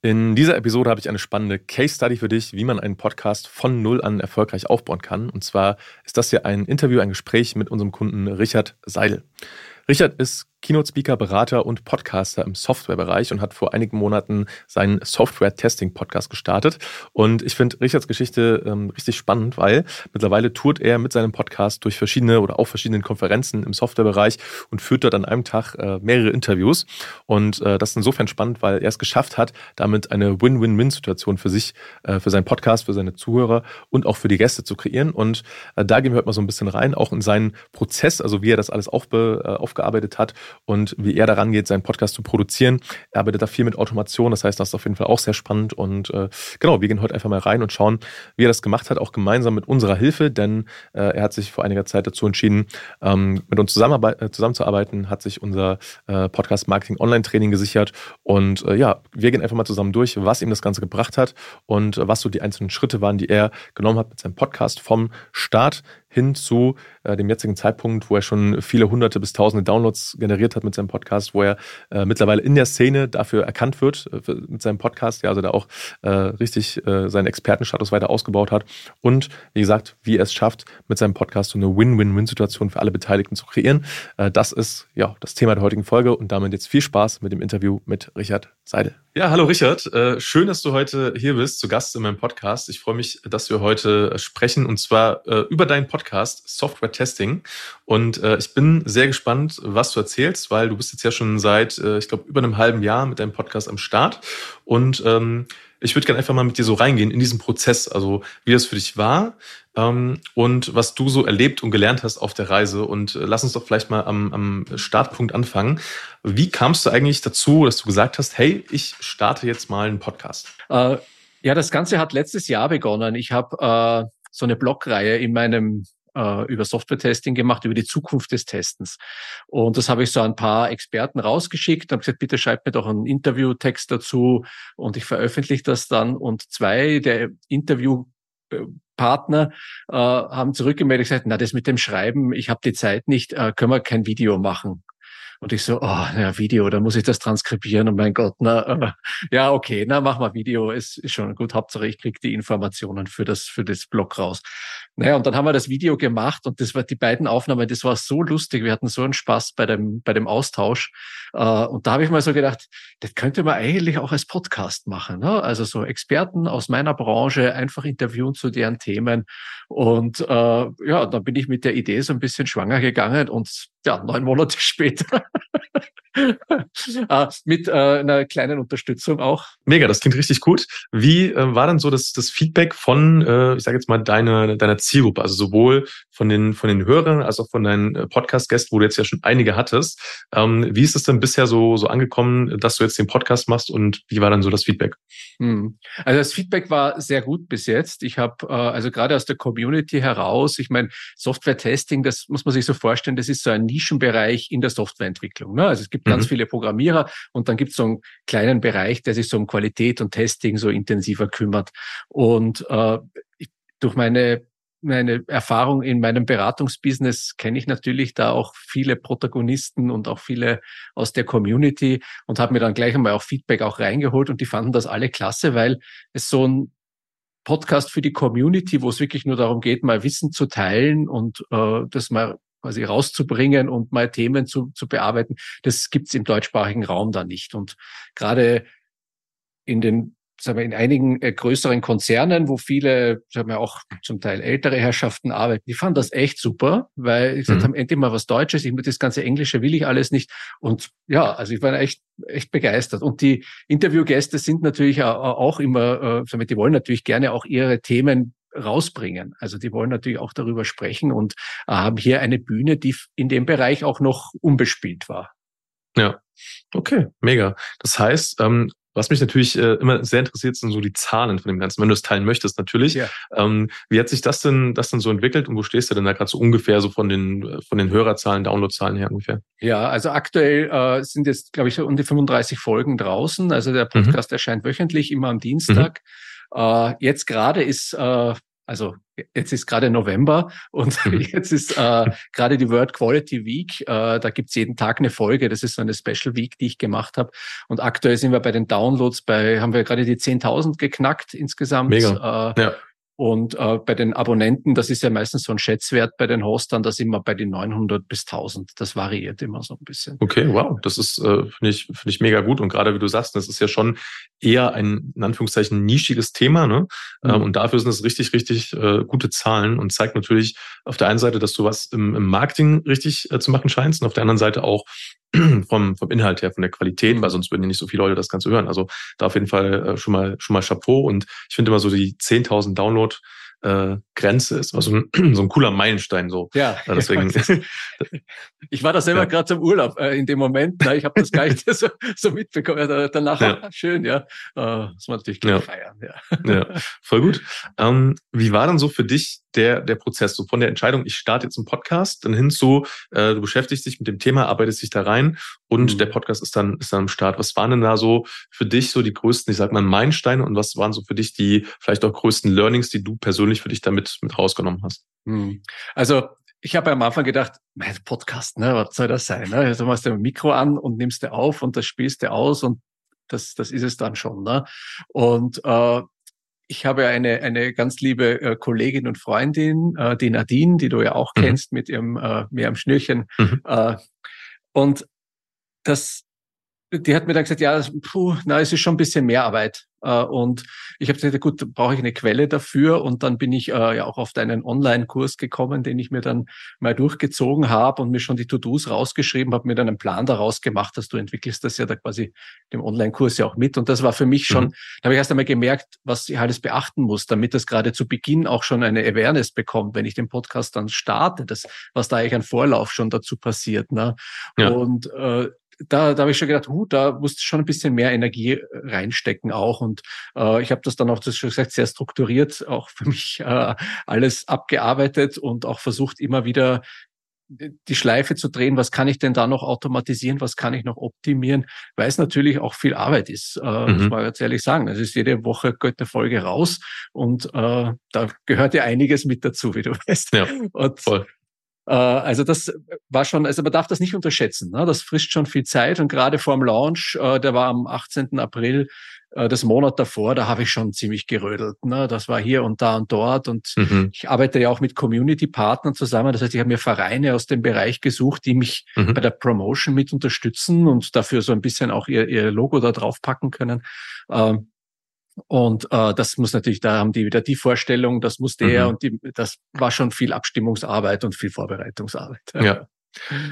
In dieser Episode habe ich eine spannende Case Study für dich, wie man einen Podcast von Null an erfolgreich aufbauen kann. Und zwar ist das hier ein Interview, ein Gespräch mit unserem Kunden Richard Seidel. Richard ist Keynote-Speaker, Berater und Podcaster im Softwarebereich und hat vor einigen Monaten seinen Software-Testing-Podcast gestartet. Und ich finde Richards Geschichte ähm, richtig spannend, weil mittlerweile tourt er mit seinem Podcast durch verschiedene oder auf verschiedenen Konferenzen im Softwarebereich und führt dort an einem Tag äh, mehrere Interviews. Und äh, das ist insofern spannend, weil er es geschafft hat, damit eine Win-Win-Win-Situation für sich, äh, für seinen Podcast, für seine Zuhörer und auch für die Gäste zu kreieren. Und äh, da gehen wir heute mal so ein bisschen rein, auch in seinen Prozess, also wie er das alles aufbe, äh, aufgearbeitet hat und wie er daran geht, seinen Podcast zu produzieren. Er arbeitet da viel mit Automation, das heißt, das ist auf jeden Fall auch sehr spannend. Und äh, genau, wir gehen heute einfach mal rein und schauen, wie er das gemacht hat, auch gemeinsam mit unserer Hilfe, denn äh, er hat sich vor einiger Zeit dazu entschieden, ähm, mit uns äh, zusammenzuarbeiten, hat sich unser äh, Podcast Marketing Online Training gesichert. Und äh, ja, wir gehen einfach mal zusammen durch, was ihm das Ganze gebracht hat und äh, was so die einzelnen Schritte waren, die er genommen hat mit seinem Podcast vom Start hin zu äh, dem jetzigen Zeitpunkt, wo er schon viele hunderte bis tausende Downloads generiert hat mit seinem Podcast, wo er äh, mittlerweile in der Szene dafür erkannt wird, äh, mit seinem Podcast, ja, also da auch äh, richtig äh, seinen Expertenstatus weiter ausgebaut hat und wie gesagt, wie er es schafft, mit seinem Podcast so eine Win-Win-Win-Situation für alle Beteiligten zu kreieren. Äh, das ist ja das Thema der heutigen Folge und damit jetzt viel Spaß mit dem Interview mit Richard Seidel. Ja, hallo Richard. Äh, schön, dass du heute hier bist, zu Gast in meinem Podcast. Ich freue mich, dass wir heute sprechen und zwar äh, über deinen Podcast Software Testing. Und äh, ich bin sehr gespannt, was du erzählst, weil du bist jetzt ja schon seit, ich glaube, über einem halben Jahr mit deinem Podcast am Start. Und ähm, ich würde gerne einfach mal mit dir so reingehen in diesen Prozess, also wie das für dich war ähm, und was du so erlebt und gelernt hast auf der Reise. Und äh, lass uns doch vielleicht mal am, am Startpunkt anfangen. Wie kamst du eigentlich dazu, dass du gesagt hast, hey, ich starte jetzt mal einen Podcast? Äh, ja, das Ganze hat letztes Jahr begonnen. Ich habe äh, so eine Blogreihe in meinem äh, über Software-Testing gemacht, über die Zukunft des Testens. Und das habe ich so ein paar Experten rausgeschickt, habe gesagt, bitte schreibt mir doch einen Interviewtext dazu und ich veröffentliche das dann. Und zwei der Interviewpartner äh, haben zurückgemeldet gesagt, na, das mit dem Schreiben, ich habe die Zeit nicht, äh, können wir kein Video machen. Und ich so, oh, ja, Video, da muss ich das transkribieren. Und mein Gott, na, äh, ja, okay, na, mach mal Video, ist, ist schon gut. Hauptsache, ich krieg die Informationen für das, für das Blog raus. Naja, und dann haben wir das Video gemacht und das war die beiden Aufnahmen, das war so lustig. Wir hatten so einen Spaß bei dem, bei dem Austausch. Äh, und da habe ich mal so gedacht, das könnte man eigentlich auch als Podcast machen. Ne? Also so Experten aus meiner Branche einfach interviewen zu deren Themen. Und äh, ja, dann bin ich mit der Idee so ein bisschen schwanger gegangen und ja, neun Monate später äh, mit äh, einer kleinen Unterstützung auch. Mega, das klingt richtig gut. Wie äh, war dann so das, das Feedback von, äh, ich sage jetzt mal, deiner deiner Zielgruppe, also sowohl von den, von den Hörern als auch von deinen äh, Podcast-Gästen, wo du jetzt ja schon einige hattest. Ähm, wie ist es denn bisher so, so angekommen, dass du jetzt den Podcast machst und wie war dann so das Feedback? Hm. Also das Feedback war sehr gut bis jetzt. Ich habe äh, also gerade aus der Community heraus, ich meine, Software-Testing, das muss man sich so vorstellen, das ist so ein Nischenbereich in der Softwareentwicklung. Ne? Also es gibt ganz mhm. viele Programmierer und dann gibt es so einen kleinen Bereich, der sich so um Qualität und Testing so intensiver kümmert. Und äh, ich, durch meine meine Erfahrung in meinem Beratungsbusiness kenne ich natürlich da auch viele Protagonisten und auch viele aus der Community und habe mir dann gleich einmal auch Feedback auch reingeholt und die fanden das alle klasse, weil es so ein Podcast für die Community, wo es wirklich nur darum geht, mal Wissen zu teilen und äh, das mal quasi rauszubringen und mal Themen zu, zu bearbeiten, das gibt's im deutschsprachigen Raum da nicht. Und gerade in den sagen wir, in einigen äh, größeren Konzernen, wo viele, sagen wir auch zum Teil ältere Herrschaften arbeiten, die fanden das echt super, weil ich gesagt mhm. haben, endlich mal was Deutsches, ich das ganze Englische will ich alles nicht. Und ja, also ich war echt, echt begeistert. Und die Interviewgäste sind natürlich auch immer, äh, die wollen natürlich gerne auch ihre Themen rausbringen. Also die wollen natürlich auch darüber sprechen und äh, haben hier eine Bühne, die in dem Bereich auch noch unbespielt war. Ja, okay, mega. Das heißt, ähm, was mich natürlich äh, immer sehr interessiert, sind so die Zahlen von dem Ganzen, wenn du es teilen möchtest natürlich. Ja. Ähm, wie hat sich das denn, das denn so entwickelt und wo stehst du denn da gerade so ungefähr so von den, von den Hörerzahlen, Downloadzahlen her ungefähr? Ja, also aktuell äh, sind jetzt, glaube ich, so um die 35 Folgen draußen. Also der mhm. Podcast mhm. erscheint wöchentlich, immer am Dienstag. Mhm. Äh, jetzt gerade ist äh, Also jetzt ist gerade November und mhm. jetzt ist äh, gerade die World Quality Week. Äh, da gibt's jeden Tag eine Folge. Das ist so eine Special Week, die ich gemacht habe. Und aktuell sind wir bei den Downloads bei, haben wir gerade die 10.000 geknackt insgesamt. Mega. Äh, ja. Und äh, bei den Abonnenten, das ist ja meistens so ein Schätzwert bei den Hostern, da sind wir bei den 900 bis 1000. Das variiert immer so ein bisschen. Okay, wow, das ist, äh, finde ich, finde ich mega gut. Und gerade wie du sagst, das ist ja schon eher ein, in Anführungszeichen, nischiges Thema. Ne? Mhm. Ähm, und dafür sind es richtig, richtig äh, gute Zahlen und zeigt natürlich auf der einen Seite, dass du was im, im Marketing richtig äh, zu machen scheinst und auf der anderen Seite auch, vom, vom Inhalt her, von der Qualität, weil sonst würden ja nicht so viele Leute das Ganze hören. Also da auf jeden Fall äh, schon mal schon mal Chapeau und ich finde immer so die 10.000 Download äh, Grenze ist. Also so ein cooler Meilenstein so. Ja. Äh, deswegen. ich war da selber ja. gerade zum Urlaub äh, in dem Moment. Na, ich habe das gar nicht so, so mitbekommen. Äh, danach ja. schön, ja. Äh, das war natürlich ja. feiern. Ja. ja, voll gut. Ähm, wie war dann so für dich der der Prozess so von der Entscheidung? Ich starte jetzt einen Podcast, dann hin zu äh, du beschäftigst dich mit dem Thema, arbeitest dich da rein und mhm. der Podcast ist dann ist dann am Start. Was waren denn da so für dich so die größten, ich sag mal Meilensteine und was waren so für dich die vielleicht auch größten Learnings, die du persönlich persönlich für dich damit mit rausgenommen hast? Hm. Also ich habe am Anfang gedacht, mein Podcast, ne, was soll das sein? Ne? Also machst du ein Mikro an und nimmst du auf und das spielst du aus und das, das ist es dann schon. Ne? Und äh, ich habe eine, eine ganz liebe äh, Kollegin und Freundin, äh, die Nadine, die du ja auch mhm. kennst mit ihrem äh, Meer am Schnürchen. Mhm. Äh, und das, die hat mir dann gesagt, ja, puh, na, es ist schon ein bisschen mehr Arbeit. Äh, und ich habe gesagt, gut, brauche ich eine Quelle dafür. Und dann bin ich äh, ja auch auf deinen Online-Kurs gekommen, den ich mir dann mal durchgezogen habe und mir schon die To-Dos rausgeschrieben, habe mir dann einen Plan daraus gemacht, dass du entwickelst das ja da quasi dem Online-Kurs ja auch mit. Und das war für mich schon, mhm. da habe ich erst einmal gemerkt, was ich alles beachten muss, damit das gerade zu Beginn auch schon eine Awareness bekommt, wenn ich den Podcast dann starte, das, was da eigentlich ein Vorlauf schon dazu passiert. Ne? Ja. Und äh, da, da habe ich schon gedacht, huh, da musst du schon ein bisschen mehr Energie äh, reinstecken auch. Und äh, ich habe das dann auch, das schon gesagt, sehr strukturiert auch für mich äh, alles abgearbeitet und auch versucht, immer wieder die Schleife zu drehen, was kann ich denn da noch automatisieren, was kann ich noch optimieren, weil es natürlich auch viel Arbeit ist, äh, mhm. muss man ganz ehrlich sagen. Es ist jede Woche geht eine Folge raus und äh, da gehört ja einiges mit dazu, wie du weißt. Ja, und voll. Äh, also das war schon, also man darf das nicht unterschätzen. Ne? Das frisst schon viel Zeit und gerade vor dem Launch, äh, der war am 18. April, äh, das Monat davor, da habe ich schon ziemlich gerödelt. Ne? Das war hier und da und dort und mhm. ich arbeite ja auch mit Community-Partnern zusammen. Das heißt, ich habe mir Vereine aus dem Bereich gesucht, die mich mhm. bei der Promotion mit unterstützen und dafür so ein bisschen auch ihr, ihr Logo da drauf packen können. Ähm, und äh, das muss natürlich, da haben die wieder die Vorstellung, das muss der mhm. und die, das war schon viel Abstimmungsarbeit und viel Vorbereitungsarbeit. Ja.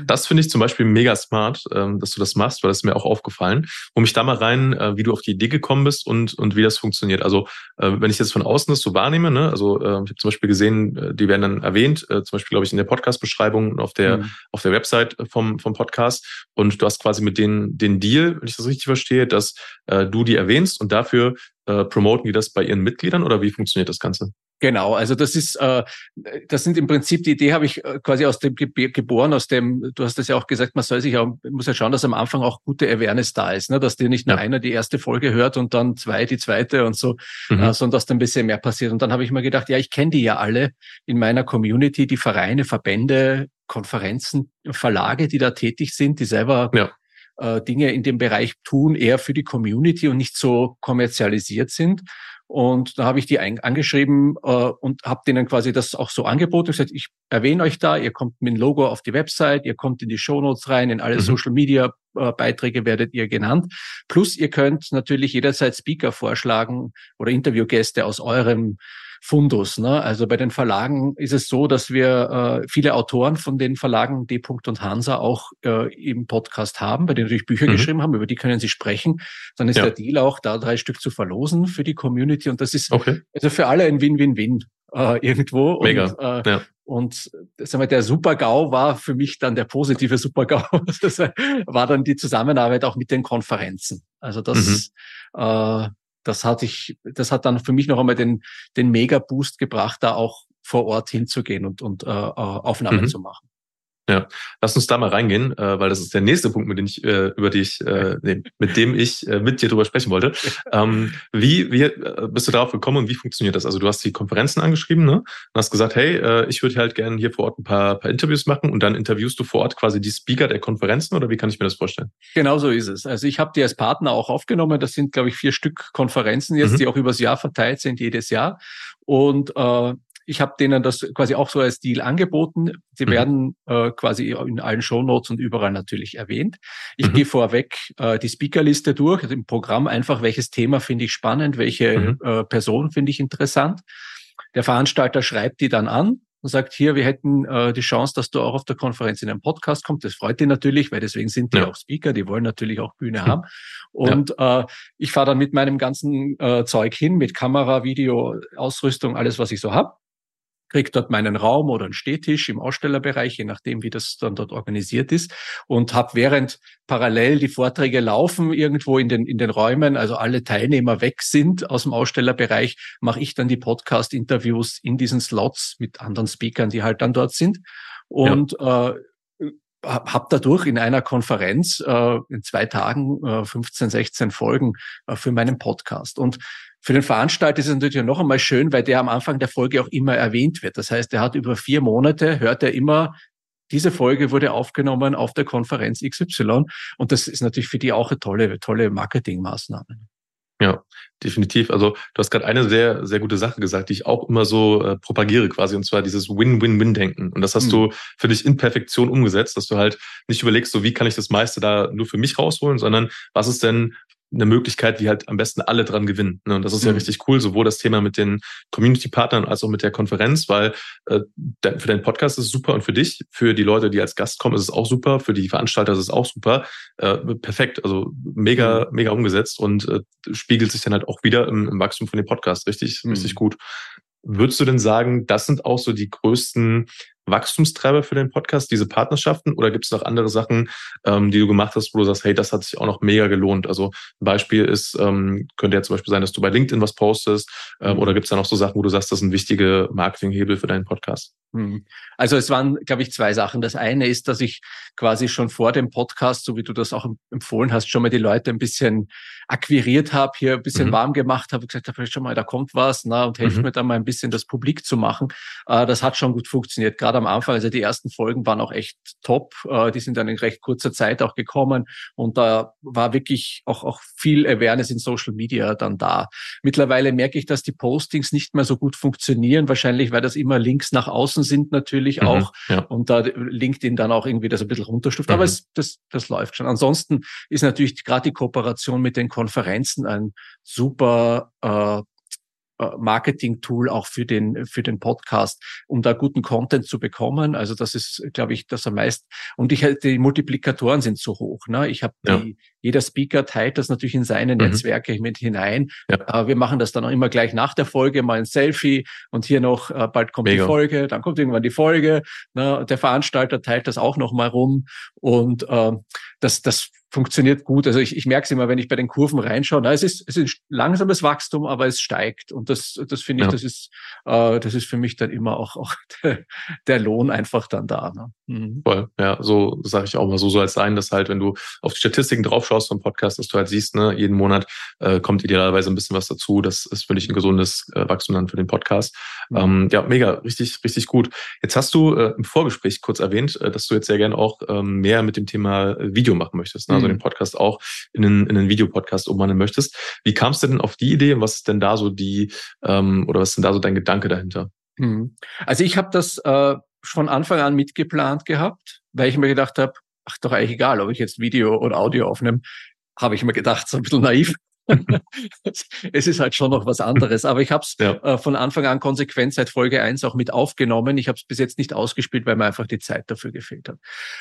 Das finde ich zum Beispiel mega smart, ähm, dass du das machst, weil das ist mir auch aufgefallen. Hol mich da mal rein, äh, wie du auf die Idee gekommen bist und, und wie das funktioniert. Also äh, wenn ich jetzt von außen das so wahrnehme, ne, also äh, ich habe zum Beispiel gesehen, die werden dann erwähnt, äh, zum Beispiel glaube ich in der Podcast-Beschreibung auf der mhm. auf der Website vom vom Podcast und du hast quasi mit denen den Deal, wenn ich das richtig verstehe, dass äh, du die erwähnst und dafür äh, promoten die das bei ihren Mitgliedern oder wie funktioniert das Ganze? Genau, also das ist, äh, das sind im Prinzip die Idee habe ich äh, quasi aus dem Ge geboren, aus dem, du hast das ja auch gesagt, man soll sich auch, muss ja schauen, dass am Anfang auch gute Awareness da ist, ne? dass dir nicht nur ja. einer die erste Folge hört und dann zwei die zweite und so, mhm. äh, sondern dass dann ein bisschen mehr passiert. Und dann habe ich mir gedacht, ja, ich kenne die ja alle in meiner Community, die Vereine, Verbände, Konferenzen, Verlage, die da tätig sind, die selber ja äh, Dinge in dem Bereich tun, eher für die Community und nicht so kommerzialisiert sind. Und da habe ich die angeschrieben äh, und habe denen quasi das auch so angeboten. Ich gesagt, ich erwähne euch da, ihr kommt mit dem Logo auf die Website, ihr kommt in die Shownotes rein, in alle mhm. Social Media äh, Beiträge werdet ihr genannt. Plus ihr könnt natürlich jederzeit Speaker vorschlagen oder Interviewgäste aus eurem Fundus. Ne? Also bei den Verlagen ist es so, dass wir äh, viele Autoren von den Verlagen D. und Hansa auch äh, im Podcast haben, bei denen natürlich Bücher mhm. geschrieben haben, über die können sie sprechen. Dann ist ja. der Deal auch, da drei Stück zu verlosen für die Community. Und das ist okay. also für alle ein Win-Win-Win äh, irgendwo. Mega. Und, äh, ja. Und sagen wir, der Super-GAU war für mich dann der positive Super-GAU. Das war dann die Zusammenarbeit auch mit den Konferenzen. Also das, mhm. äh, das hat ich, das hat dann für mich noch einmal den, den Mega-Boost gebracht, da auch vor Ort hinzugehen und, und äh, äh Aufnahmen mhm. zu machen. Ja, lass uns da mal reingehen, äh, weil das ist der nächste Punkt, mit dem ich, äh, über dich, äh, nee, mit dem ich äh, mit dir drüber sprechen wollte. Ähm, wie, wie äh, bist du darauf gekommen und wie funktioniert das? Also du hast die Konferenzen angeschrieben, ne? Und hast gesagt, hey, äh, ich würde halt gerne hier vor Ort ein paar, paar Interviews machen und dann interviewst du vor Ort quasi die Speaker der Konferenzen oder wie kann ich mir das vorstellen? Genau so ist es. Also ich habe die als Partner auch aufgenommen. Das sind, glaube ich, vier Stück Konferenzen jetzt, mhm. die auch übers Jahr verteilt sind, jedes Jahr. Und äh, ich habe denen das quasi auch so als Deal angeboten. Sie mhm. werden äh, quasi in allen Shownotes und überall natürlich erwähnt. Ich mhm. gehe vorweg äh, die Speakerliste durch, also im Programm einfach, welches Thema finde ich spannend, welche mhm. äh, Person finde ich interessant. Der Veranstalter schreibt die dann an und sagt, hier, wir hätten äh, die Chance, dass du auch auf der Konferenz in einen Podcast kommst. Das freut die natürlich, weil deswegen sind die ja. auch Speaker, die wollen natürlich auch Bühne haben. Und ja. äh, ich fahre dann mit meinem ganzen äh, Zeug hin, mit Kamera, Video, Ausrüstung, alles, was ich so hab kriege dort meinen Raum oder einen Stehtisch im Ausstellerbereich, je nachdem, wie das dann dort organisiert ist und habe während parallel die Vorträge laufen irgendwo in den in den Räumen, also alle Teilnehmer weg sind aus dem Ausstellerbereich, mache ich dann die Podcast-Interviews in diesen Slots mit anderen Speakern, die halt dann dort sind und ja. äh, habe dadurch in einer Konferenz äh, in zwei Tagen äh, 15, 16 Folgen äh, für meinen Podcast. Und für den Veranstalter ist es natürlich noch einmal schön, weil der am Anfang der Folge auch immer erwähnt wird. Das heißt, er hat über vier Monate, hört er immer, diese Folge wurde aufgenommen auf der Konferenz XY. Und das ist natürlich für die auch eine tolle, tolle Marketingmaßnahme. Ja, definitiv. Also du hast gerade eine sehr, sehr gute Sache gesagt, die ich auch immer so äh, propagiere quasi, und zwar dieses Win-Win-Win-Denken. Und das hast mhm. du, finde ich, in Perfektion umgesetzt, dass du halt nicht überlegst, so wie kann ich das meiste da nur für mich rausholen, sondern was ist denn eine Möglichkeit, wie halt am besten alle dran gewinnen. Ne? Und das ist mhm. ja richtig cool, sowohl das Thema mit den Community-Partnern als auch mit der Konferenz, weil äh, für deinen Podcast ist es super und für dich, für die Leute, die als Gast kommen, ist es auch super, für die Veranstalter ist es auch super. Äh, perfekt, also mega, mhm. mega umgesetzt und äh, spiegelt sich dann halt auch wieder im, im Wachstum von dem Podcast. Richtig, mhm. richtig gut. Würdest du denn sagen, das sind auch so die größten Wachstumstreiber für den Podcast, diese Partnerschaften? Oder gibt es noch andere Sachen, ähm, die du gemacht hast, wo du sagst, hey, das hat sich auch noch mega gelohnt? Also ein Beispiel ist, ähm, könnte ja zum Beispiel sein, dass du bei LinkedIn was postest. Ähm, oder gibt es da noch so Sachen, wo du sagst, das sind wichtige Marketinghebel für deinen Podcast? Hm. Also es waren, glaube ich, zwei Sachen. Das eine ist, dass ich quasi schon vor dem Podcast, so wie du das auch empfohlen hast, schon mal die Leute ein bisschen akquiriert habe, hier ein bisschen mhm. warm gemacht habe, gesagt habe, schon mal, da kommt was, na, und helft mhm. mir da mal ein bisschen das publik zu machen. Äh, das hat schon gut funktioniert. Gerade am Anfang, also die ersten Folgen waren auch echt top. Äh, die sind dann in recht kurzer Zeit auch gekommen und da war wirklich auch, auch viel Awareness in Social Media dann da. Mittlerweile merke ich, dass die Postings nicht mehr so gut funktionieren, wahrscheinlich, weil das immer Links nach außen sind natürlich mhm, auch ja. und da LinkedIn dann auch irgendwie das ein bisschen runterstuft. Aber mhm. es, das, das läuft schon. Ansonsten ist natürlich gerade die Kooperation mit den Konferenzen ein super äh, Marketing-Tool auch für den, für den Podcast, um da guten Content zu bekommen. Also das ist, glaube ich, das am meisten. Und ich die Multiplikatoren sind so hoch. Ne? Ich habe ja. jeder Speaker teilt das natürlich in seine mhm. Netzwerke mit hinein. Ja. Äh, wir machen das dann auch immer gleich nach der Folge, mal ein Selfie und hier noch, äh, bald kommt Mega. die Folge, dann kommt irgendwann die Folge. Ne? Der Veranstalter teilt das auch noch mal rum. Und äh, das, das funktioniert gut. Also ich, ich merke es immer, wenn ich bei den Kurven reinschaue. Na, es ist, es ist langsames Wachstum, aber es steigt. Und das, das finde ich, ja. das ist, äh, das ist für mich dann immer auch, auch der, der Lohn einfach dann da. Ne? Mhm. Voll, ja, so sage ich auch mal. So soll es sein, dass halt, wenn du auf die Statistiken draufschaust vom Podcast, dass du halt siehst, ne, jeden Monat äh, kommt idealerweise ein bisschen was dazu. Das ist, finde ich, ein gesundes äh, Wachstum dann für den Podcast. Mhm. Ähm, ja, mega, richtig, richtig gut. Jetzt hast du äh, im Vorgespräch kurz erwähnt, äh, dass du jetzt sehr gerne auch ähm, mehr mit dem Thema Video machen möchtest. Ne? Also mhm. den Podcast auch in einen, in einen Videopodcast umwandeln möchtest. Wie kamst du denn auf die Idee und was ist denn da so die, ähm, oder was ist denn da so dein Gedanke dahinter? Mhm. Also ich habe das äh, von Anfang an mitgeplant gehabt, weil ich mir gedacht habe, ach doch eigentlich egal, ob ich jetzt Video oder Audio aufnehme, habe ich mir gedacht, so ein bisschen naiv. es ist halt schon noch was anderes. Aber ich habe es ja. äh, von Anfang an konsequent seit Folge 1 auch mit aufgenommen. Ich habe es bis jetzt nicht ausgespielt, weil mir einfach die Zeit dafür gefehlt hat.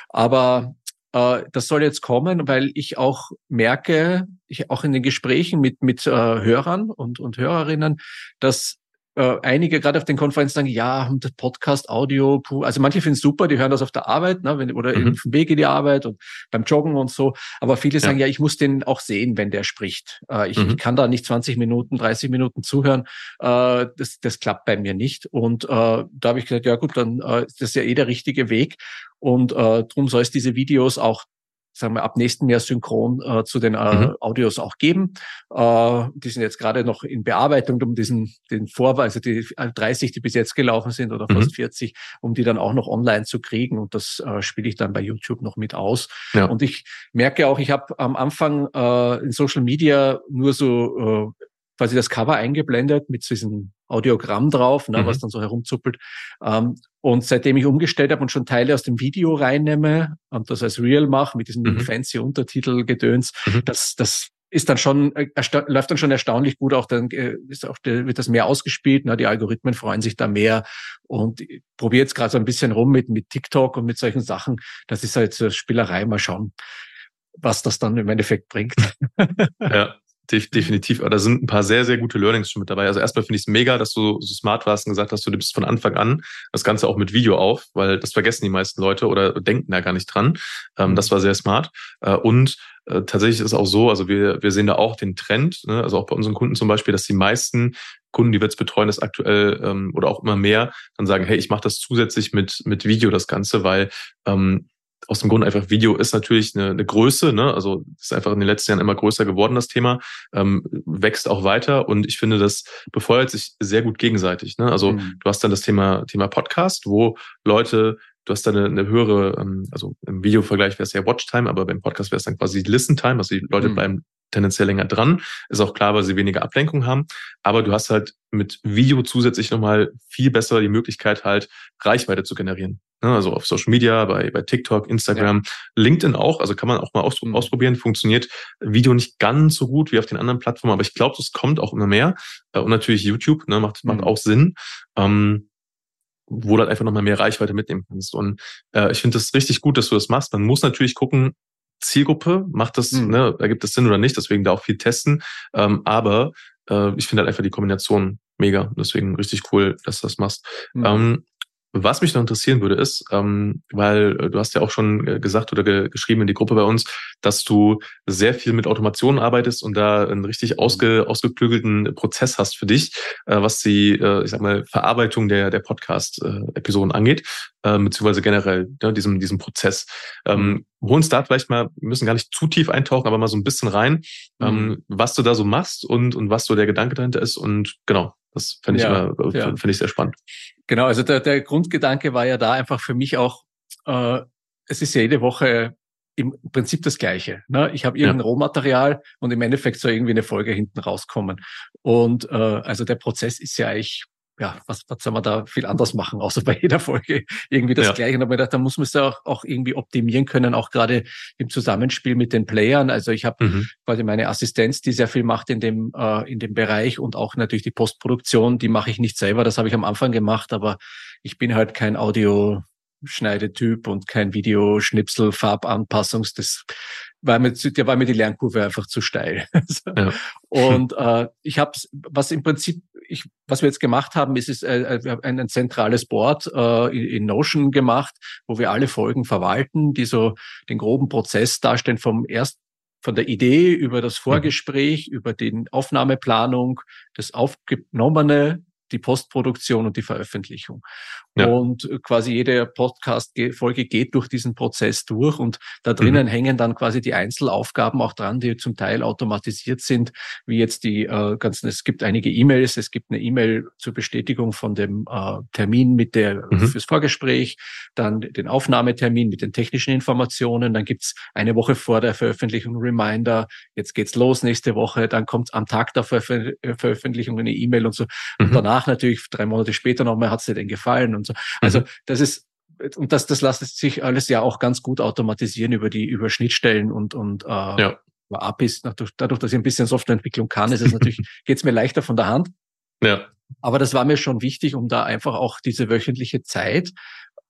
Aber das soll jetzt kommen, weil ich auch merke, ich auch in den Gesprächen mit, mit äh, Hörern und, und Hörerinnen, dass äh, einige gerade auf den Konferenzen sagen, ja, Podcast, Audio, puh. also manche finden es super, die hören das auf der Arbeit, ne, wenn, oder mhm. auf dem Weg in die Arbeit und beim Joggen und so. Aber viele sagen, ja, ja ich muss den auch sehen, wenn der spricht. Äh, ich, mhm. ich kann da nicht 20 Minuten, 30 Minuten zuhören. Äh, das, das klappt bei mir nicht. Und äh, da habe ich gesagt, ja gut, dann äh, ist das ja eh der richtige Weg. Und äh, darum soll es diese Videos auch sagen wir, ab nächsten Jahr synchron äh, zu den äh, mhm. Audios auch geben. Äh, die sind jetzt gerade noch in Bearbeitung, um diesen den Vorwahl, also die 30, die bis jetzt gelaufen sind oder fast mhm. 40, um die dann auch noch online zu kriegen. Und das äh, spiele ich dann bei YouTube noch mit aus. Ja. Und ich merke auch, ich habe am Anfang äh, in Social Media nur so äh, quasi das Cover eingeblendet mit diesem Audiogramm drauf, ne, mhm. was dann so herumzuppelt. Ähm, und seitdem ich umgestellt habe und schon Teile aus dem Video reinnehme und das als Real mache mit diesem mhm. fancy Untertitel Gedöns, mhm. das, das ist dann schon, äh, läuft dann schon erstaunlich gut. Auch dann äh, ist auch, wird das mehr ausgespielt. Ne? Die Algorithmen freuen sich da mehr. Und probiere jetzt gerade so ein bisschen rum mit, mit TikTok und mit solchen Sachen. Das ist halt so Spielerei. Mal schauen, was das dann im Endeffekt bringt. Ja, definitiv. Aber da sind ein paar sehr, sehr gute Learnings schon mit dabei. Also erstmal finde ich es mega, dass du so smart warst und gesagt hast, du nimmst von Anfang an das Ganze auch mit Video auf, weil das vergessen die meisten Leute oder denken da gar nicht dran. Ähm, das war sehr smart. Äh, und äh, tatsächlich ist es auch so, also wir, wir sehen da auch den Trend, ne, also auch bei unseren Kunden zum Beispiel, dass die meisten Kunden, die wir jetzt betreuen, das aktuell ähm, oder auch immer mehr, dann sagen, hey, ich mache das zusätzlich mit, mit Video das Ganze, weil ähm, aus dem Grund einfach Video ist natürlich eine, eine Größe, ne? also ist einfach in den letzten Jahren immer größer geworden, das Thema, ähm, wächst auch weiter und ich finde, das befeuert sich sehr gut gegenseitig. Ne? Also mhm. du hast dann das Thema, Thema Podcast, wo Leute du hast dann eine, eine höhere, ähm, also im Videovergleich wäre es ja Watchtime, aber beim Podcast wäre es dann quasi Listen-Time, also die Leute mhm. bleiben tendenziell länger dran. Ist auch klar, weil sie weniger Ablenkung haben. Aber du hast halt mit Video zusätzlich nochmal viel besser die Möglichkeit, halt Reichweite zu generieren. Ne, also auf Social Media, bei, bei TikTok, Instagram, ja. LinkedIn auch. Also kann man auch mal mhm. ausprobieren. Funktioniert Video nicht ganz so gut wie auf den anderen Plattformen, aber ich glaube, das kommt auch immer mehr. Äh, und natürlich YouTube ne, macht, macht mhm. auch Sinn. Ähm, wo du halt einfach nochmal mehr Reichweite mitnehmen kannst. Und äh, ich finde das richtig gut, dass du das machst. Man muss natürlich gucken, Zielgruppe, macht das, mhm. ne, ergibt das Sinn oder nicht, deswegen da auch viel testen. Ähm, aber äh, ich finde halt einfach die Kombination mega. Deswegen richtig cool, dass du das machst. Mhm. Ähm, was mich noch interessieren würde, ist, ähm, weil äh, du hast ja auch schon äh, gesagt oder ge geschrieben in die Gruppe bei uns, dass du sehr viel mit Automation arbeitest und da einen richtig mhm. ausge ausgeklügelten Prozess hast für dich, äh, was die, äh, ich sag mal, Verarbeitung der, der Podcast-Episoden angeht, äh, beziehungsweise generell ja, diesem, diesem Prozess. Ähm, mhm. hol uns da vielleicht mal, wir müssen gar nicht zu tief eintauchen, aber mal so ein bisschen rein, ähm, mhm. was du da so machst und, und was so der Gedanke dahinter ist und genau, das finde ich, ja, immer, ja. Find ich sehr spannend. Genau, also der, der Grundgedanke war ja da einfach für mich auch, äh, es ist ja jede Woche im Prinzip das Gleiche. Ne? Ich habe irgendein ja. Rohmaterial und im Endeffekt soll irgendwie eine Folge hinten rauskommen. Und äh, also der Prozess ist ja eigentlich ja, was, was soll man da viel anders machen, außer bei jeder Folge irgendwie das ja. Gleiche. Aber da muss man es ja auch, auch irgendwie optimieren können, auch gerade im Zusammenspiel mit den Playern. Also ich habe mhm. quasi meine Assistenz, die sehr viel macht in dem, äh, in dem Bereich und auch natürlich die Postproduktion, die mache ich nicht selber, das habe ich am Anfang gemacht, aber ich bin halt kein Audio, Schneidetyp und kein Videoschnipsel, Farbanpassungs, das war mir, der war mir die Lernkurve einfach zu steil. ja. Und äh, ich habe, was im Prinzip, ich, was wir jetzt gemacht haben, ist, ist äh, wir haben ein, ein zentrales Board äh, in, in Notion gemacht, wo wir alle Folgen verwalten, die so den groben Prozess darstellen vom ersten von der Idee über das mhm. Vorgespräch, mhm. über die Aufnahmeplanung, das Aufgenommene, die Postproduktion und die Veröffentlichung. Ja. Und quasi jede Podcast-Folge geht durch diesen Prozess durch und da drinnen mhm. hängen dann quasi die Einzelaufgaben auch dran, die zum Teil automatisiert sind, wie jetzt die äh, ganzen, es gibt einige E-Mails, es gibt eine E-Mail zur Bestätigung von dem äh, Termin mit der mhm. fürs Vorgespräch, dann den Aufnahmetermin mit den technischen Informationen, dann gibt's eine Woche vor der Veröffentlichung Reminder, jetzt geht's los nächste Woche, dann kommt am Tag der Veröf Veröffentlichung eine E-Mail und so. Mhm. Und danach natürlich drei Monate später nochmal, hat's dir denn gefallen? Und so. Also mhm. das ist und das, das lässt sich alles ja auch ganz gut automatisieren über die über Schnittstellen und und äh, ja. über APIs. Dadurch, dadurch, dass ich ein bisschen Softwareentwicklung kann, ist es natürlich geht's mir leichter von der Hand. Ja. Aber das war mir schon wichtig, um da einfach auch diese wöchentliche Zeit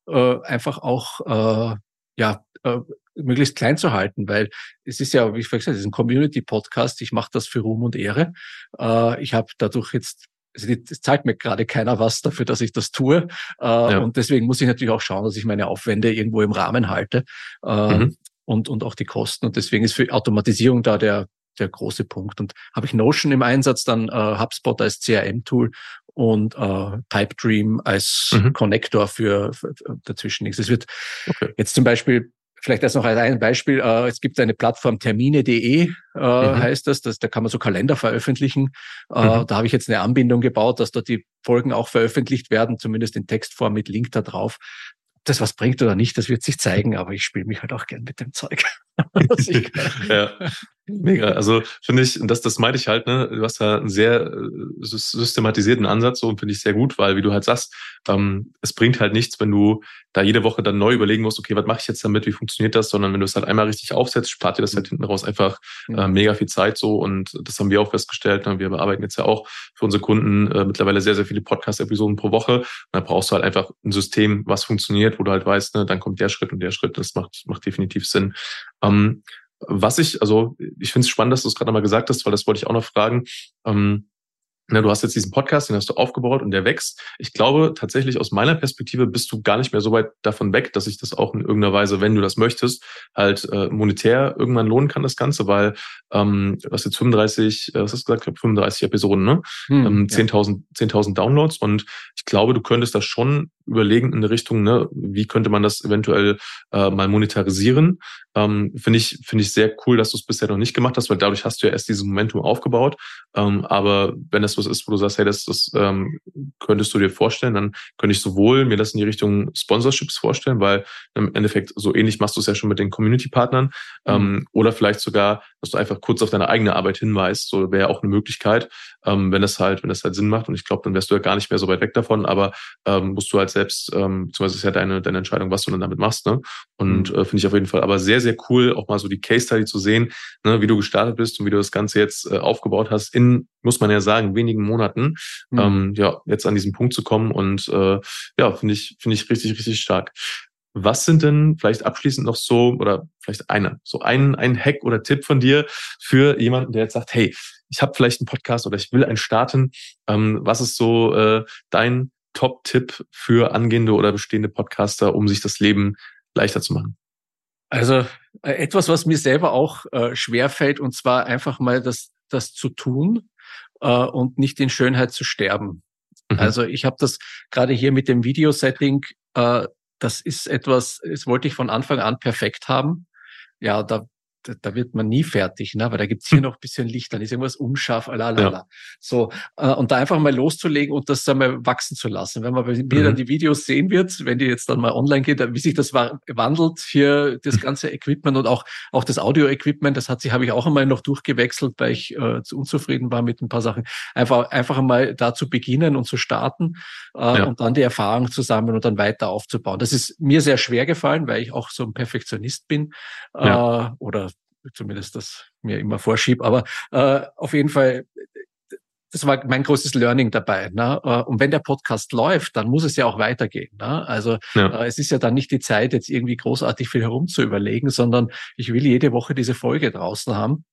äh, einfach auch äh, ja äh, möglichst klein zu halten, weil es ist ja, wie ich vorhin gesagt, es ist ein Community-Podcast. Ich mache das für Ruhm und Ehre. Äh, ich habe dadurch jetzt also das zahlt mir gerade keiner was dafür, dass ich das tue. Äh, ja. Und deswegen muss ich natürlich auch schauen, dass ich meine Aufwände irgendwo im Rahmen halte äh, mhm. und, und auch die Kosten. Und deswegen ist für Automatisierung da der, der große Punkt. Und habe ich Notion im Einsatz, dann äh, HubSpot als CRM-Tool und äh, Pipedream als mhm. Connector für, für, für dazwischen nichts. Es wird okay. jetzt zum Beispiel Vielleicht erst noch als ein Beispiel. Äh, es gibt eine Plattform termine.de, äh, mhm. heißt das, das. Da kann man so Kalender veröffentlichen. Äh, mhm. Da habe ich jetzt eine Anbindung gebaut, dass dort die Folgen auch veröffentlicht werden, zumindest in Textform mit Link da drauf. Das was bringt oder nicht, das wird sich zeigen, aber ich spiele mich halt auch gern mit dem Zeug. ja. Mega. Also finde ich, das, das meinte ich halt, ne, du hast da einen sehr äh, systematisierten Ansatz so und finde ich sehr gut, weil wie du halt sagst, ähm, es bringt halt nichts, wenn du da jede Woche dann neu überlegen musst, okay, was mache ich jetzt damit, wie funktioniert das, sondern wenn du es halt einmal richtig aufsetzt, spart dir das halt hinten raus einfach äh, mega viel Zeit so und das haben wir auch festgestellt. Ne? Wir bearbeiten jetzt ja auch für unsere Kunden äh, mittlerweile sehr, sehr viele Podcast-Episoden pro Woche. Und da brauchst du halt einfach ein System, was funktioniert, wo du halt weißt, ne, dann kommt der Schritt und der Schritt. Das macht, macht definitiv Sinn. Ähm, was ich, also ich finde es spannend, dass du es gerade nochmal gesagt hast, weil das wollte ich auch noch fragen. Ähm, na, du hast jetzt diesen Podcast, den hast du aufgebaut und der wächst. Ich glaube tatsächlich aus meiner Perspektive bist du gar nicht mehr so weit davon weg, dass ich das auch in irgendeiner Weise, wenn du das möchtest, halt äh, monetär irgendwann lohnen kann, das Ganze, weil ähm, du hast jetzt 35, äh, was hast du gesagt, ich glaube 35 Episoden, ne? Hm, ähm, 10.000 ja. 10.000 Downloads und ich glaube, du könntest das schon überlegen in eine Richtung, ne, wie könnte man das eventuell äh, mal monetarisieren. Ähm, finde ich, finde ich sehr cool, dass du es bisher noch nicht gemacht hast, weil dadurch hast du ja erst dieses Momentum aufgebaut. Ähm, aber wenn das was ist, wo du sagst, hey, das, das ähm, könntest du dir vorstellen, dann könnte ich sowohl mir das in die Richtung Sponsorships vorstellen, weil im Endeffekt so ähnlich machst du es ja schon mit den Community-Partnern. Mhm. Ähm, oder vielleicht sogar, dass du einfach kurz auf deine eigene Arbeit hinweist. So wäre auch eine Möglichkeit, ähm, wenn das halt, wenn das halt Sinn macht. Und ich glaube, dann wärst du ja gar nicht mehr so weit weg davon, aber ähm, musst du halt selbst, ähm, beziehungsweise ist ja deine, deine Entscheidung, was du dann damit machst. Ne? Und mhm. äh, finde ich auf jeden Fall aber sehr, sehr cool, auch mal so die Case Study zu sehen, ne, wie du gestartet bist und wie du das Ganze jetzt äh, aufgebaut hast, in, muss man ja sagen, wenigen Monaten, mhm. ähm, ja, jetzt an diesen Punkt zu kommen. Und äh, ja, finde ich, finde ich richtig, richtig stark. Was sind denn vielleicht abschließend noch so oder vielleicht eine, so ein, ein Hack oder Tipp von dir für jemanden, der jetzt sagt, hey, ich habe vielleicht einen Podcast oder ich will einen starten. Ähm, was ist so äh, dein Top-Tipp für angehende oder bestehende Podcaster, um sich das Leben leichter zu machen? Also äh, etwas, was mir selber auch äh, schwer fällt, und zwar einfach mal das, das zu tun äh, und nicht in Schönheit zu sterben. Mhm. Also ich habe das gerade hier mit dem Videosetting, äh, das ist etwas, das wollte ich von Anfang an perfekt haben. Ja, da da, da wird man nie fertig, ne? weil da gibt's hier hm. noch ein bisschen Licht, dann ist irgendwas unscharf, lalala. Ja. So, äh, und da einfach mal loszulegen und das dann mal wachsen zu lassen. Wenn man bei mir mhm. dann die Videos sehen wird, wenn die jetzt dann mal online geht, wie sich das wandelt, hier das ganze Equipment und auch, auch das Audio-Equipment, das hat sich, habe ich auch einmal noch durchgewechselt, weil ich äh, zu unzufrieden war mit ein paar Sachen. Einfach, einfach einmal da zu beginnen und zu starten äh, ja. und dann die Erfahrung zu sammeln und dann weiter aufzubauen. Das ist mir sehr schwer gefallen, weil ich auch so ein Perfektionist bin ja. äh, oder zumindest das mir immer vorschieb. Aber äh, auf jeden Fall, das war mein großes Learning dabei. Ne? Äh, und wenn der Podcast läuft, dann muss es ja auch weitergehen. Ne? Also ja. äh, es ist ja dann nicht die Zeit, jetzt irgendwie großartig viel herumzuüberlegen, sondern ich will jede Woche diese Folge draußen haben.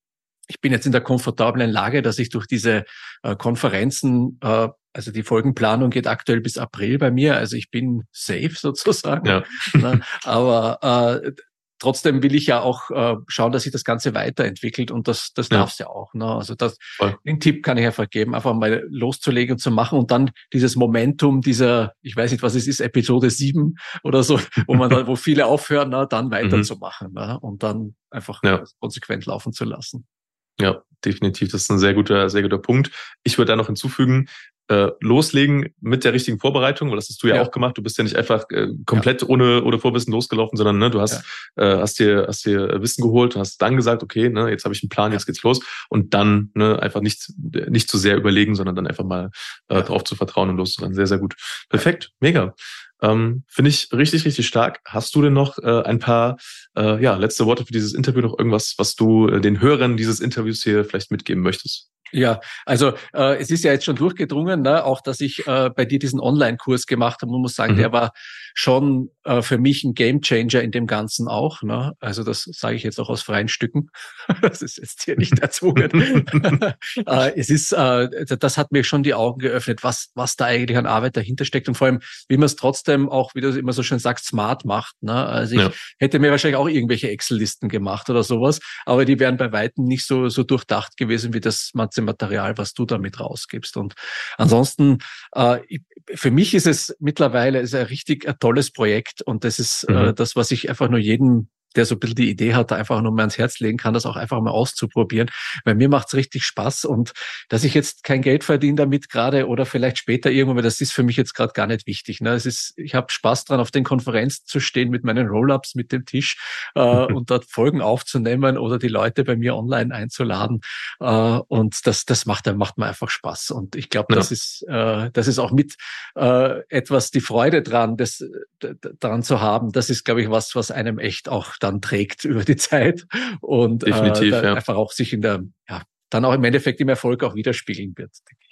Ich bin jetzt in der komfortablen Lage, dass ich durch diese äh, Konferenzen äh, also die Folgenplanung geht aktuell bis April bei mir, also ich bin safe sozusagen. Ja. Ne? Aber äh, trotzdem will ich ja auch äh, schauen, dass sich das Ganze weiterentwickelt und das, das ja. darf es ja auch. Ne? Also das, den Tipp kann ich einfach geben, einfach mal loszulegen und zu machen und dann dieses Momentum dieser, ich weiß nicht, was es ist, Episode sieben oder so, wo man dann, wo viele aufhören, na, dann mhm. weiterzumachen ne? und dann einfach ja. konsequent laufen zu lassen. Ja, definitiv. Das ist ein sehr guter, sehr guter Punkt. Ich würde da noch hinzufügen, äh, loslegen mit der richtigen Vorbereitung, weil das hast du ja, ja. auch gemacht. Du bist ja nicht einfach äh, komplett ja. ohne, ohne Vorwissen losgelaufen, sondern ne, du hast, ja. äh, hast, dir, hast dir Wissen geholt und hast dann gesagt, okay, ne, jetzt habe ich einen Plan, jetzt geht's los. Und dann ne, einfach nicht, nicht zu sehr überlegen, sondern dann einfach mal äh, drauf zu vertrauen und loszurennen. Sehr, sehr gut. Perfekt, mega. Ähm, Finde ich richtig, richtig stark. Hast du denn noch äh, ein paar äh, ja, letzte Worte für dieses Interview, noch irgendwas, was du äh, den Hörern dieses Interviews hier vielleicht mitgeben möchtest? Ja, also äh, es ist ja jetzt schon durchgedrungen, ne, auch dass ich äh, bei dir diesen Online-Kurs gemacht habe. Man muss sagen, mhm. der war schon äh, für mich ein Gamechanger in dem Ganzen auch. Ne? Also das sage ich jetzt auch aus freien Stücken. das ist jetzt hier nicht erzwungen. äh, es ist, äh, das hat mir schon die Augen geöffnet, was, was da eigentlich an Arbeit dahinter steckt und vor allem, wie man es trotzdem auch, wie du immer so schön sagst, smart macht. Ne? Also ich ja. hätte mir wahrscheinlich auch irgendwelche Excel-Listen gemacht oder sowas, aber die wären bei weitem nicht so, so durchdacht gewesen wie das Material, was du damit rausgibst. Und ansonsten, äh, für mich ist es mittlerweile ist ein richtig ein tolles Projekt und das ist äh, mhm. äh, das, was ich einfach nur jedem der so ein bisschen die Idee hat, einfach nur mal ans Herz legen kann, das auch einfach mal auszuprobieren. Weil mir macht's richtig Spaß und dass ich jetzt kein Geld verdiene damit gerade oder vielleicht später irgendwann, weil das ist für mich jetzt gerade gar nicht wichtig. Ne? Es ist, ich habe Spaß dran, auf den Konferenzen zu stehen mit meinen Roll-ups mit dem Tisch äh, und dort Folgen aufzunehmen oder die Leute bei mir online einzuladen. Äh, und das, das macht, macht mir einfach Spaß. Und ich glaube, ja. das ist, äh, das ist auch mit äh, etwas die Freude dran, das daran zu haben. Das ist, glaube ich, was, was einem echt auch dann trägt über die Zeit und Definitiv, äh, ja. einfach auch sich in der, ja, dann auch im Endeffekt im Erfolg auch widerspiegeln wird, denke ich.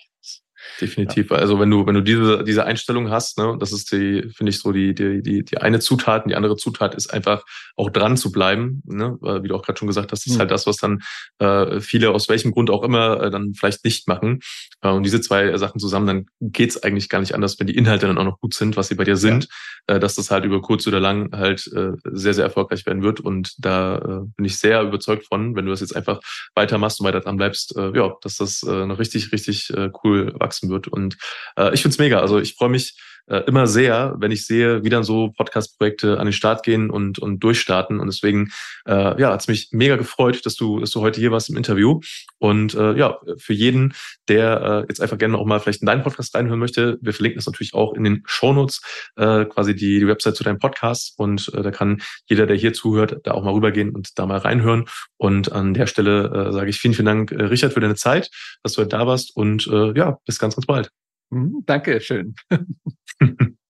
Definitiv. Ja. Also wenn du, wenn du diese, diese Einstellung hast, ne, das ist die, finde ich so die, die, die, die eine Zutat, und die andere Zutat ist einfach auch dran zu bleiben, ne, wie du auch gerade schon gesagt hast, das ist mhm. halt das, was dann äh, viele aus welchem Grund auch immer äh, dann vielleicht nicht machen. Äh, und diese zwei Sachen zusammen, dann geht's eigentlich gar nicht anders, wenn die Inhalte dann auch noch gut sind, was sie bei dir sind, ja. äh, dass das halt über kurz oder lang halt äh, sehr, sehr erfolgreich werden wird. Und da äh, bin ich sehr überzeugt von, wenn du das jetzt einfach weitermachst und weiter dran bleibst, äh, ja, dass das äh, noch richtig, richtig äh, cool wachsen wird. Und äh, ich find's mega. Also ich freue mich äh, immer sehr, wenn ich sehe, wie dann so Podcast-Projekte an den Start gehen und, und durchstarten. Und deswegen äh, ja, hat's mich mega gefreut, dass du, dass du heute hier warst im Interview. Und äh, ja, für jeden, der äh, jetzt einfach gerne auch mal vielleicht in deinen Podcast reinhören möchte, wir verlinken das natürlich auch in den Shownotes, äh, quasi die, die Website zu deinem Podcast. Und äh, da kann jeder, der hier zuhört, da auch mal rübergehen und da mal reinhören. Und an der Stelle äh, sage ich vielen, vielen Dank, äh, Richard, für deine Zeit, dass du heute da warst. Und äh, ja, bis ganz, ganz bald. Mhm, danke schön.